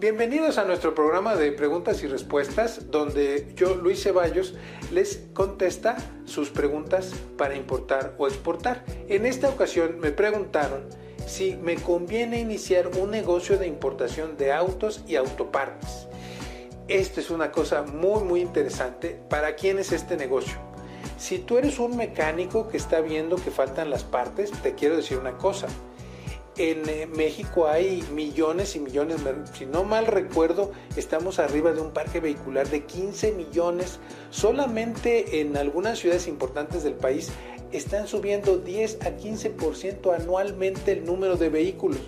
Bienvenidos a nuestro programa de preguntas y respuestas, donde yo, Luis Ceballos, les contesta sus preguntas para importar o exportar. En esta ocasión me preguntaron si me conviene iniciar un negocio de importación de autos y autopartes. Esto es una cosa muy muy interesante. ¿Para quién es este negocio? Si tú eres un mecánico que está viendo que faltan las partes, te quiero decir una cosa en eh, México hay millones y millones, si no mal recuerdo, estamos arriba de un parque vehicular de 15 millones. Solamente en algunas ciudades importantes del país están subiendo 10 a 15% anualmente el número de vehículos.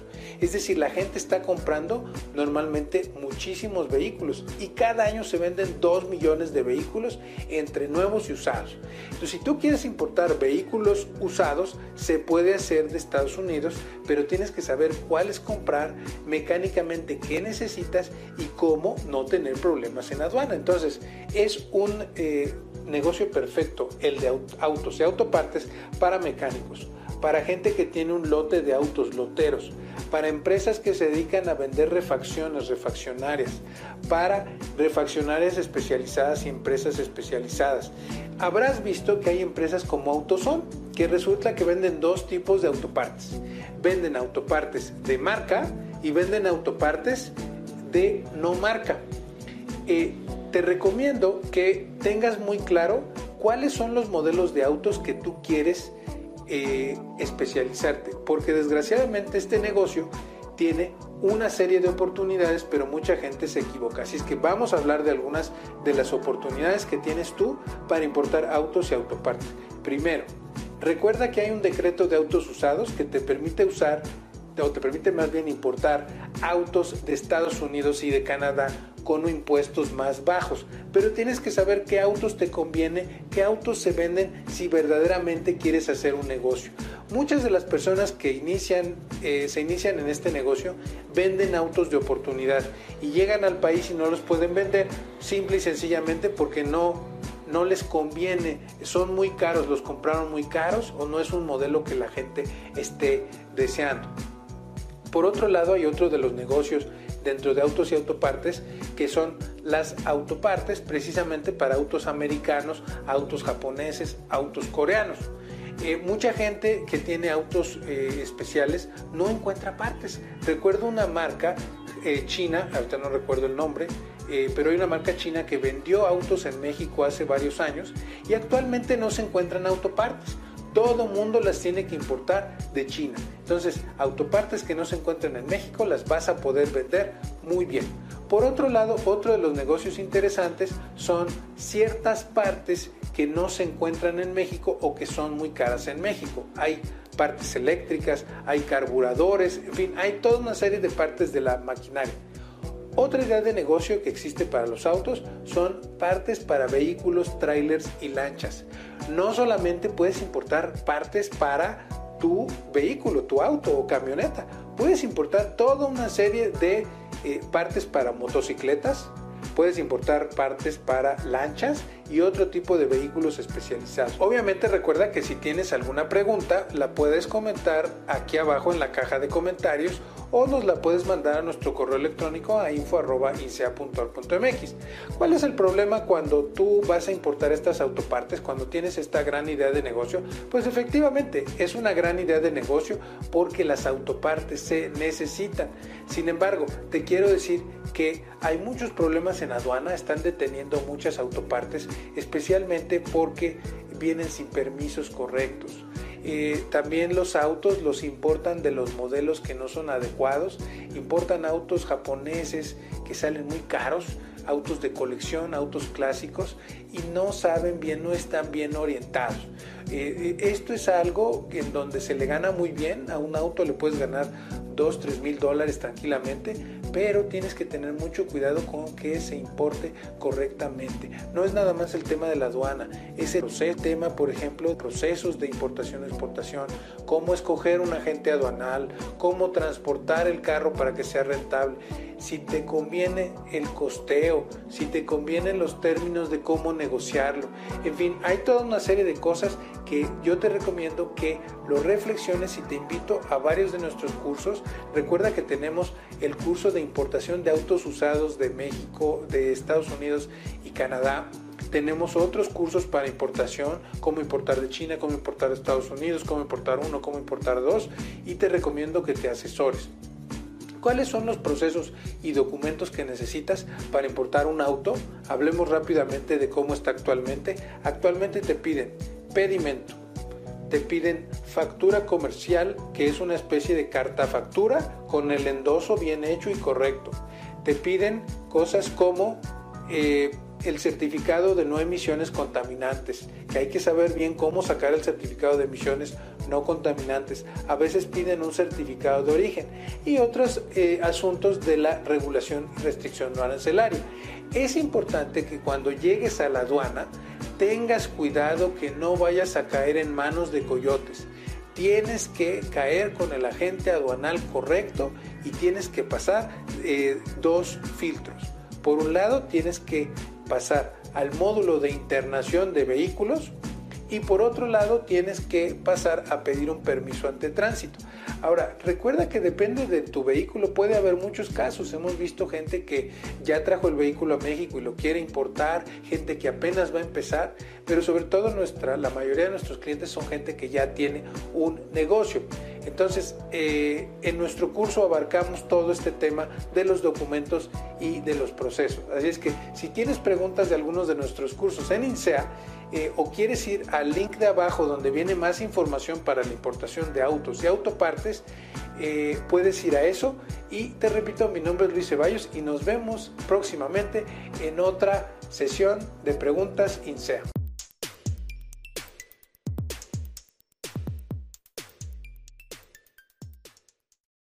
Es decir, la gente está comprando normalmente muchísimos vehículos y cada año se venden 2 millones de vehículos entre nuevos y usados. Entonces, si tú quieres importar vehículos usados, se puede hacer de Estados Unidos, pero tienes que saber cuáles comprar, mecánicamente qué necesitas y cómo no tener problemas en aduana. Entonces, es un eh, negocio perfecto el de autos y autopartes para mecánicos para gente que tiene un lote de autos loteros, para empresas que se dedican a vender refacciones, refaccionarias, para refaccionarias especializadas y empresas especializadas. Habrás visto que hay empresas como Autoson, que resulta que venden dos tipos de autopartes. Venden autopartes de marca y venden autopartes de no marca. Eh, te recomiendo que tengas muy claro cuáles son los modelos de autos que tú quieres eh, especializarte, porque desgraciadamente este negocio tiene una serie de oportunidades, pero mucha gente se equivoca. Así es que vamos a hablar de algunas de las oportunidades que tienes tú para importar autos y autopartes. Primero, recuerda que hay un decreto de autos usados que te permite usar o te permite más bien importar autos de Estados Unidos y de Canadá con impuestos más bajos. Pero tienes que saber qué autos te conviene, qué autos se venden si verdaderamente quieres hacer un negocio. Muchas de las personas que inician, eh, se inician en este negocio venden autos de oportunidad y llegan al país y no los pueden vender simple y sencillamente porque no no les conviene, son muy caros, los compraron muy caros o no es un modelo que la gente esté deseando. Por otro lado, hay otro de los negocios dentro de autos y autopartes que son las autopartes precisamente para autos americanos, autos japoneses, autos coreanos. Eh, mucha gente que tiene autos eh, especiales no encuentra partes. Recuerdo una marca eh, china, ahorita no recuerdo el nombre, pero hay una marca china que vendió autos en México hace varios años y actualmente no se encuentran autopartes. Todo mundo las tiene que importar de China. Entonces, autopartes que no se encuentran en México las vas a poder vender muy bien. Por otro lado, otro de los negocios interesantes son ciertas partes que no se encuentran en México o que son muy caras en México. Hay partes eléctricas, hay carburadores, en fin, hay toda una serie de partes de la maquinaria. Otra idea de negocio que existe para los autos son partes para vehículos, trailers y lanchas. No solamente puedes importar partes para tu vehículo, tu auto o camioneta, puedes importar toda una serie de eh, partes para motocicletas, puedes importar partes para lanchas y otro tipo de vehículos especializados. Obviamente recuerda que si tienes alguna pregunta la puedes comentar aquí abajo en la caja de comentarios o nos la puedes mandar a nuestro correo electrónico a info.incea.org.mx. ¿Cuál es el problema cuando tú vas a importar estas autopartes, cuando tienes esta gran idea de negocio? Pues efectivamente es una gran idea de negocio porque las autopartes se necesitan. Sin embargo, te quiero decir que hay muchos problemas en aduana, están deteniendo muchas autopartes, especialmente porque vienen sin permisos correctos. Eh, también los autos los importan de los modelos que no son adecuados, importan autos japoneses que salen muy caros, autos de colección, autos clásicos y no saben bien, no están bien orientados. Eh, eh, esto es algo en donde se le gana muy bien, a un auto le puedes ganar 2, 3 mil dólares tranquilamente, pero tienes que tener mucho cuidado con que se importe correctamente. No es nada más el tema de la aduana, es el tema, por ejemplo, procesos de importación y exportación, cómo escoger un agente aduanal, cómo transportar el carro para que sea rentable. si te conviene el costeo, si te convienen los términos de cómo negociarlo. En fin, hay toda una serie de cosas que yo te recomiendo que lo reflexiones y te invito a varios de nuestros cursos. Recuerda que tenemos el curso de importación de autos usados de México, de Estados Unidos y Canadá tenemos otros cursos para importación, cómo importar de China, cómo importar de Estados Unidos, cómo importar uno, cómo importar dos, y te recomiendo que te asesores. ¿Cuáles son los procesos y documentos que necesitas para importar un auto? Hablemos rápidamente de cómo está actualmente. Actualmente te piden pedimento, te piden factura comercial, que es una especie de carta factura con el endoso bien hecho y correcto. Te piden cosas como eh, el certificado de no emisiones contaminantes, que hay que saber bien cómo sacar el certificado de emisiones no contaminantes. A veces piden un certificado de origen y otros eh, asuntos de la regulación y restricción no arancelaria. Es importante que cuando llegues a la aduana tengas cuidado que no vayas a caer en manos de coyotes. Tienes que caer con el agente aduanal correcto y tienes que pasar eh, dos filtros. Por un lado, tienes que pasar al módulo de internación de vehículos y por otro lado tienes que pasar a pedir un permiso ante tránsito. Ahora, recuerda que depende de tu vehículo, puede haber muchos casos. Hemos visto gente que ya trajo el vehículo a México y lo quiere importar, gente que apenas va a empezar, pero sobre todo nuestra, la mayoría de nuestros clientes son gente que ya tiene un negocio. Entonces, eh, en nuestro curso abarcamos todo este tema de los documentos y de los procesos. Así es que si tienes preguntas de algunos de nuestros cursos en INSEA eh, o quieres ir al link de abajo donde viene más información para la importación de autos y autopartes, eh, puedes ir a eso. Y te repito, mi nombre es Luis Ceballos y nos vemos próximamente en otra sesión de preguntas INSEA.